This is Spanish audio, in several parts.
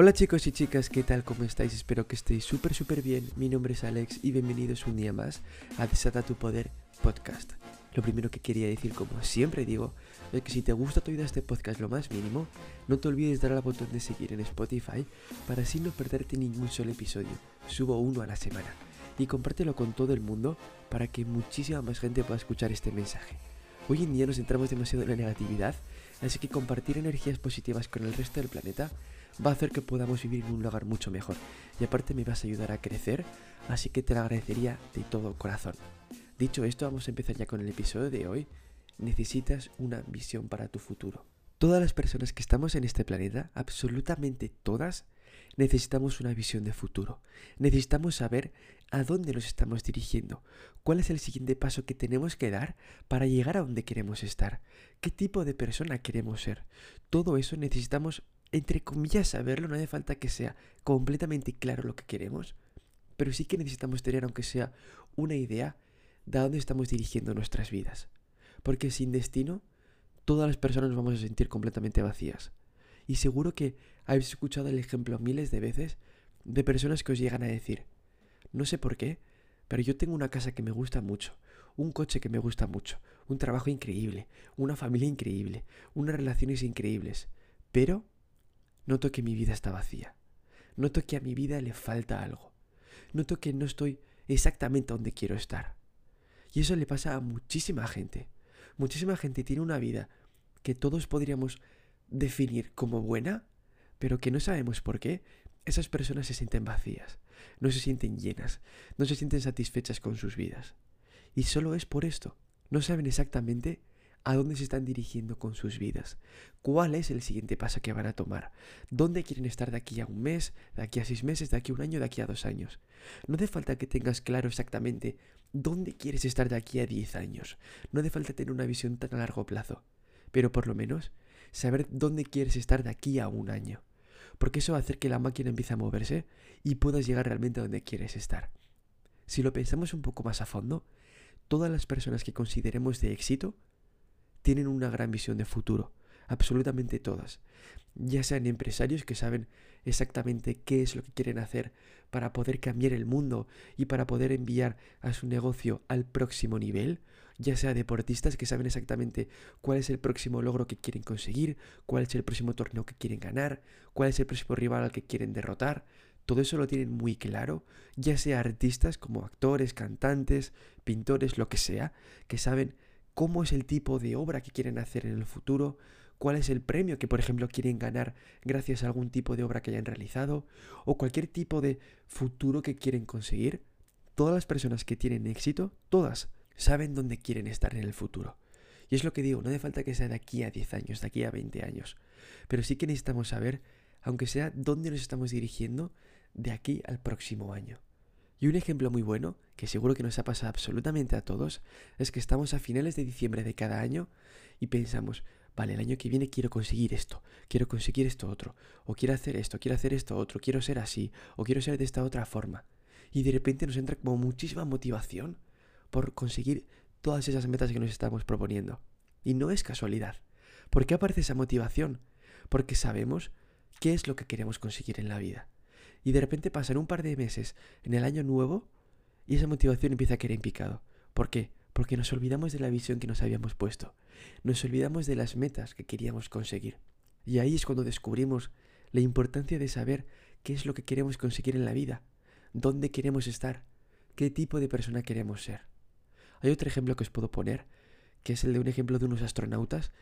Hola chicos y chicas, ¿qué tal? ¿Cómo estáis? Espero que estéis súper súper bien. Mi nombre es Alex y bienvenidos un día más a Desata tu Poder Podcast. Lo primero que quería decir, como siempre digo, es que si te gusta tu vida este podcast lo más mínimo, no te olvides dar al botón de seguir en Spotify para así no perderte ningún solo episodio. Subo uno a la semana. Y compártelo con todo el mundo para que muchísima más gente pueda escuchar este mensaje. Hoy en día nos centramos demasiado en la negatividad, así que compartir energías positivas con el resto del planeta va a hacer que podamos vivir en un lugar mucho mejor. Y aparte me vas a ayudar a crecer, así que te lo agradecería de todo corazón. Dicho esto, vamos a empezar ya con el episodio de hoy. Necesitas una visión para tu futuro. Todas las personas que estamos en este planeta, absolutamente todas, necesitamos una visión de futuro. Necesitamos saber a dónde nos estamos dirigiendo, cuál es el siguiente paso que tenemos que dar para llegar a donde queremos estar, qué tipo de persona queremos ser. Todo eso necesitamos entre comillas, saberlo, no hace falta que sea completamente claro lo que queremos, pero sí que necesitamos tener, aunque sea una idea, de dónde estamos dirigiendo nuestras vidas. Porque sin destino, todas las personas nos vamos a sentir completamente vacías. Y seguro que habéis escuchado el ejemplo miles de veces de personas que os llegan a decir, no sé por qué, pero yo tengo una casa que me gusta mucho, un coche que me gusta mucho, un trabajo increíble, una familia increíble, unas relaciones increíbles, pero Noto que mi vida está vacía. Noto que a mi vida le falta algo. Noto que no estoy exactamente donde quiero estar. Y eso le pasa a muchísima gente. Muchísima gente tiene una vida que todos podríamos definir como buena, pero que no sabemos por qué. Esas personas se sienten vacías, no se sienten llenas, no se sienten satisfechas con sus vidas. Y solo es por esto. No saben exactamente a dónde se están dirigiendo con sus vidas, cuál es el siguiente paso que van a tomar, dónde quieren estar de aquí a un mes, de aquí a seis meses, de aquí a un año, de aquí a dos años. No hace falta que tengas claro exactamente dónde quieres estar de aquí a diez años, no hace falta tener una visión tan a largo plazo, pero por lo menos saber dónde quieres estar de aquí a un año, porque eso va a hacer que la máquina empiece a moverse y puedas llegar realmente a donde quieres estar. Si lo pensamos un poco más a fondo, todas las personas que consideremos de éxito tienen una gran visión de futuro, absolutamente todas. Ya sean empresarios que saben exactamente qué es lo que quieren hacer para poder cambiar el mundo y para poder enviar a su negocio al próximo nivel, ya sea deportistas que saben exactamente cuál es el próximo logro que quieren conseguir, cuál es el próximo torneo que quieren ganar, cuál es el próximo rival al que quieren derrotar, todo eso lo tienen muy claro, ya sea artistas como actores, cantantes, pintores, lo que sea, que saben cómo es el tipo de obra que quieren hacer en el futuro, cuál es el premio que, por ejemplo, quieren ganar gracias a algún tipo de obra que hayan realizado, o cualquier tipo de futuro que quieren conseguir. Todas las personas que tienen éxito, todas, saben dónde quieren estar en el futuro. Y es lo que digo, no hace falta que sea de aquí a 10 años, de aquí a 20 años, pero sí que necesitamos saber, aunque sea dónde nos estamos dirigiendo, de aquí al próximo año. Y un ejemplo muy bueno, que seguro que nos ha pasado absolutamente a todos, es que estamos a finales de diciembre de cada año y pensamos, vale, el año que viene quiero conseguir esto, quiero conseguir esto otro, o quiero hacer esto, quiero hacer esto otro, quiero ser así, o quiero ser de esta otra forma. Y de repente nos entra como muchísima motivación por conseguir todas esas metas que nos estamos proponiendo. Y no es casualidad. ¿Por qué aparece esa motivación? Porque sabemos qué es lo que queremos conseguir en la vida y de repente pasan un par de meses en el año nuevo y esa motivación empieza a caer en picado. ¿Por qué? Porque nos olvidamos de la visión que nos habíamos puesto, nos olvidamos de las metas que queríamos conseguir. Y ahí es cuando descubrimos la importancia de saber qué es lo que queremos conseguir en la vida, dónde queremos estar, qué tipo de persona queremos ser. Hay otro ejemplo que os puedo poner, que es el de un ejemplo de unos astronautas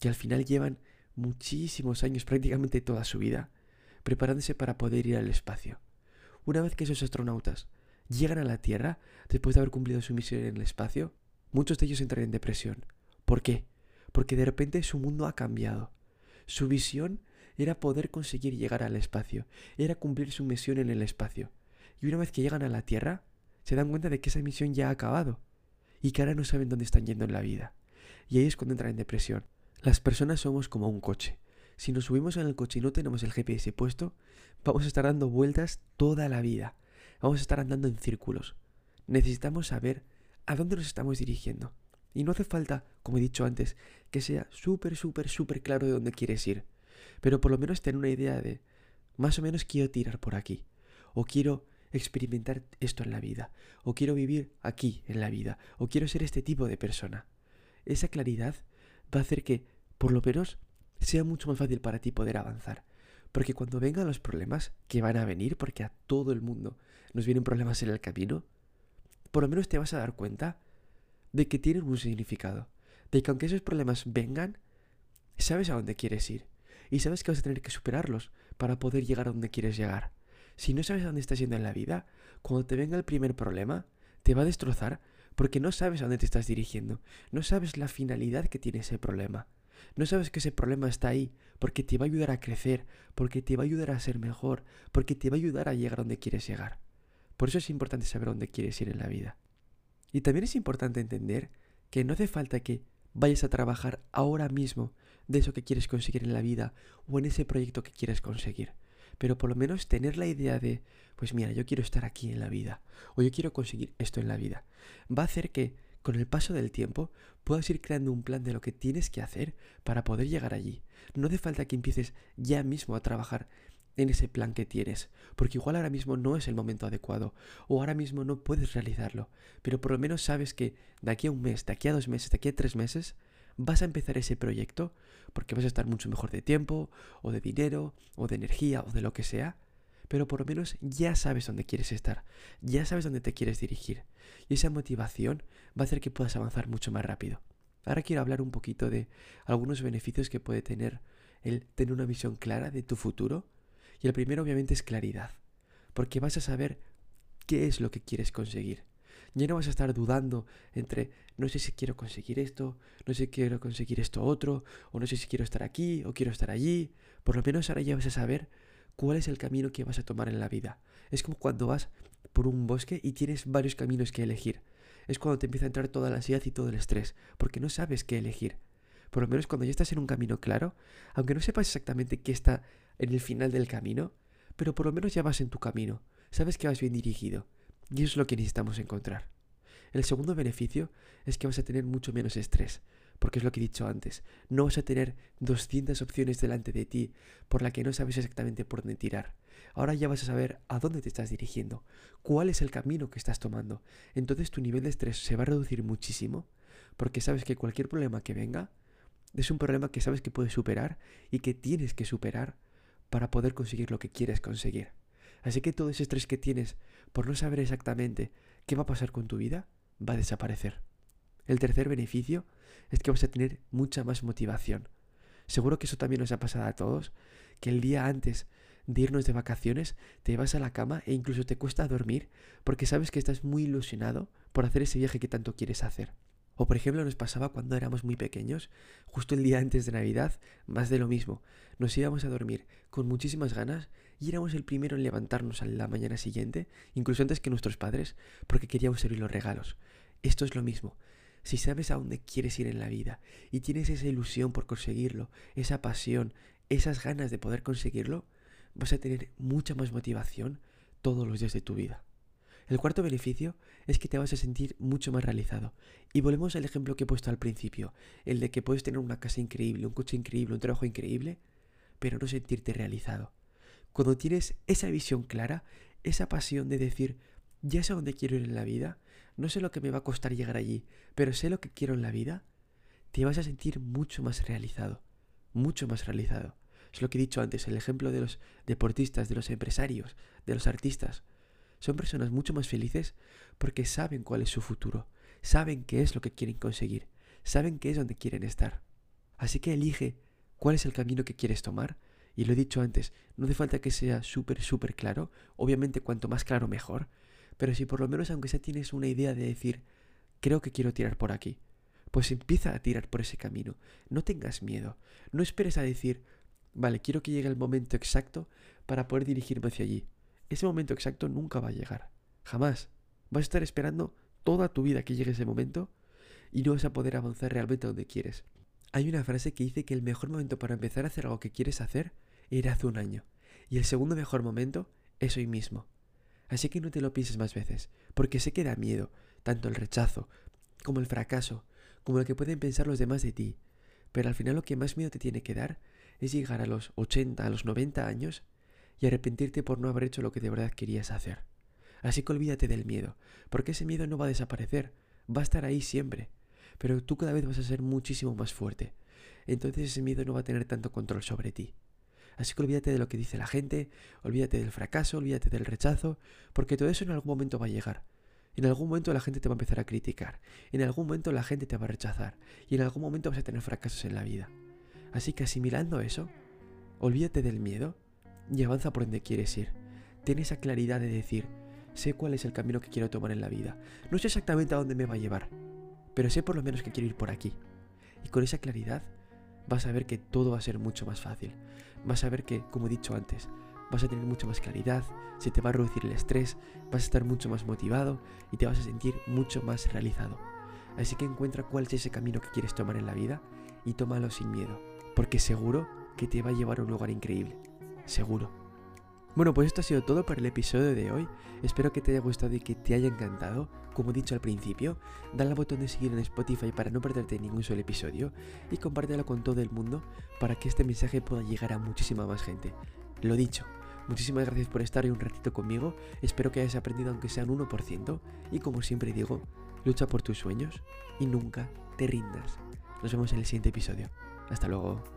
que al final llevan muchísimos años, prácticamente toda su vida, preparándose para poder ir al espacio. Una vez que esos astronautas llegan a la Tierra, después de haber cumplido su misión en el espacio, muchos de ellos entran en depresión. ¿Por qué? Porque de repente su mundo ha cambiado. Su visión era poder conseguir llegar al espacio, era cumplir su misión en el espacio. Y una vez que llegan a la Tierra, se dan cuenta de que esa misión ya ha acabado y que ahora no saben dónde están yendo en la vida. Y ahí es cuando entran en depresión. Las personas somos como un coche. Si nos subimos en el coche y no tenemos el GPS puesto, vamos a estar dando vueltas toda la vida. Vamos a estar andando en círculos. Necesitamos saber a dónde nos estamos dirigiendo. Y no hace falta, como he dicho antes, que sea súper, súper, súper claro de dónde quieres ir. Pero por lo menos tener una idea de más o menos quiero tirar por aquí, o quiero experimentar esto en la vida, o quiero vivir aquí en la vida, o quiero ser este tipo de persona. Esa claridad va a hacer que, por lo menos, sea mucho más fácil para ti poder avanzar. Porque cuando vengan los problemas, que van a venir, porque a todo el mundo nos vienen problemas en el camino, por lo menos te vas a dar cuenta de que tienen un significado. De que aunque esos problemas vengan, sabes a dónde quieres ir. Y sabes que vas a tener que superarlos para poder llegar a donde quieres llegar. Si no sabes a dónde estás yendo en la vida, cuando te venga el primer problema, te va a destrozar porque no sabes a dónde te estás dirigiendo. No sabes la finalidad que tiene ese problema. No sabes que ese problema está ahí porque te va a ayudar a crecer, porque te va a ayudar a ser mejor, porque te va a ayudar a llegar donde quieres llegar. Por eso es importante saber dónde quieres ir en la vida. Y también es importante entender que no hace falta que vayas a trabajar ahora mismo de eso que quieres conseguir en la vida o en ese proyecto que quieres conseguir. Pero por lo menos tener la idea de, pues mira, yo quiero estar aquí en la vida o yo quiero conseguir esto en la vida. Va a hacer que con el paso del tiempo puedas ir creando un plan de lo que tienes que hacer para poder llegar allí. No hace falta que empieces ya mismo a trabajar en ese plan que tienes, porque igual ahora mismo no es el momento adecuado, o ahora mismo no puedes realizarlo, pero por lo menos sabes que de aquí a un mes, de aquí a dos meses, de aquí a tres meses, vas a empezar ese proyecto, porque vas a estar mucho mejor de tiempo, o de dinero, o de energía, o de lo que sea, pero por lo menos ya sabes dónde quieres estar, ya sabes dónde te quieres dirigir, y esa motivación va a hacer que puedas avanzar mucho más rápido. Ahora quiero hablar un poquito de algunos beneficios que puede tener el tener una visión clara de tu futuro, y el primero obviamente es claridad, porque vas a saber qué es lo que quieres conseguir. Ya no vas a estar dudando entre no sé si quiero conseguir esto, no sé si quiero conseguir esto otro, o no sé si quiero estar aquí o quiero estar allí. Por lo menos ahora ya vas a saber cuál es el camino que vas a tomar en la vida. Es como cuando vas por un bosque y tienes varios caminos que elegir. Es cuando te empieza a entrar toda la ansiedad y todo el estrés, porque no sabes qué elegir. Por lo menos cuando ya estás en un camino claro, aunque no sepas exactamente qué está en el final del camino, pero por lo menos ya vas en tu camino, sabes que vas bien dirigido, y eso es lo que necesitamos encontrar. El segundo beneficio es que vas a tener mucho menos estrés, porque es lo que he dicho antes, no vas a tener 200 opciones delante de ti por la que no sabes exactamente por dónde tirar. Ahora ya vas a saber a dónde te estás dirigiendo, cuál es el camino que estás tomando. Entonces tu nivel de estrés se va a reducir muchísimo, porque sabes que cualquier problema que venga es un problema que sabes que puedes superar y que tienes que superar para poder conseguir lo que quieres conseguir. Así que todo ese estrés que tienes por no saber exactamente qué va a pasar con tu vida va a desaparecer. El tercer beneficio es que vas a tener mucha más motivación. Seguro que eso también nos ha pasado a todos, que el día antes de irnos de vacaciones te vas a la cama e incluso te cuesta dormir porque sabes que estás muy ilusionado por hacer ese viaje que tanto quieres hacer. O por ejemplo nos pasaba cuando éramos muy pequeños, justo el día antes de Navidad, más de lo mismo. Nos íbamos a dormir con muchísimas ganas y éramos el primero en levantarnos a la mañana siguiente, incluso antes que nuestros padres, porque queríamos abrir los regalos. Esto es lo mismo. Si sabes a dónde quieres ir en la vida y tienes esa ilusión por conseguirlo, esa pasión, esas ganas de poder conseguirlo, vas a tener mucha más motivación todos los días de tu vida. El cuarto beneficio es que te vas a sentir mucho más realizado. Y volvemos al ejemplo que he puesto al principio, el de que puedes tener una casa increíble, un coche increíble, un trabajo increíble, pero no sentirte realizado. Cuando tienes esa visión clara, esa pasión de decir, ya sé a dónde quiero ir en la vida, no sé lo que me va a costar llegar allí, pero sé lo que quiero en la vida, te vas a sentir mucho más realizado, mucho más realizado. Es lo que he dicho antes, el ejemplo de los deportistas, de los empresarios, de los artistas. Son personas mucho más felices porque saben cuál es su futuro, saben qué es lo que quieren conseguir, saben qué es donde quieren estar. Así que elige cuál es el camino que quieres tomar. Y lo he dicho antes, no hace falta que sea súper, súper claro. Obviamente cuanto más claro mejor. Pero si por lo menos aunque sea tienes una idea de decir, creo que quiero tirar por aquí, pues empieza a tirar por ese camino. No tengas miedo. No esperes a decir, vale, quiero que llegue el momento exacto para poder dirigirme hacia allí ese momento exacto nunca va a llegar. Jamás. Vas a estar esperando toda tu vida que llegue ese momento y no vas a poder avanzar realmente donde quieres. Hay una frase que dice que el mejor momento para empezar a hacer algo que quieres hacer era hace un año. Y el segundo mejor momento es hoy mismo. Así que no te lo pienses más veces, porque sé que da miedo, tanto el rechazo, como el fracaso, como lo que pueden pensar los demás de ti. Pero al final lo que más miedo te tiene que dar es llegar a los 80, a los 90 años y arrepentirte por no haber hecho lo que de verdad querías hacer. Así que olvídate del miedo, porque ese miedo no va a desaparecer, va a estar ahí siempre, pero tú cada vez vas a ser muchísimo más fuerte. Entonces ese miedo no va a tener tanto control sobre ti. Así que olvídate de lo que dice la gente, olvídate del fracaso, olvídate del rechazo, porque todo eso en algún momento va a llegar. En algún momento la gente te va a empezar a criticar, en algún momento la gente te va a rechazar y en algún momento vas a tener fracasos en la vida. Así que asimilando eso, olvídate del miedo y avanza por donde quieres ir. Ten esa claridad de decir, sé cuál es el camino que quiero tomar en la vida. No sé exactamente a dónde me va a llevar, pero sé por lo menos que quiero ir por aquí. Y con esa claridad vas a ver que todo va a ser mucho más fácil. Vas a ver que, como he dicho antes, vas a tener mucha más claridad, se te va a reducir el estrés, vas a estar mucho más motivado y te vas a sentir mucho más realizado. Así que encuentra cuál es ese camino que quieres tomar en la vida y tómalo sin miedo, porque seguro que te va a llevar a un lugar increíble. Seguro. Bueno, pues esto ha sido todo para el episodio de hoy. Espero que te haya gustado y que te haya encantado. Como he dicho al principio, dale al botón de seguir en Spotify para no perderte ningún solo episodio y compártelo con todo el mundo para que este mensaje pueda llegar a muchísima más gente. Lo dicho, Muchísimas gracias por estar hoy un ratito conmigo. Espero que hayas aprendido aunque sea un 1%. Y como siempre digo, lucha por tus sueños y nunca te rindas. Nos vemos en el siguiente episodio. Hasta luego.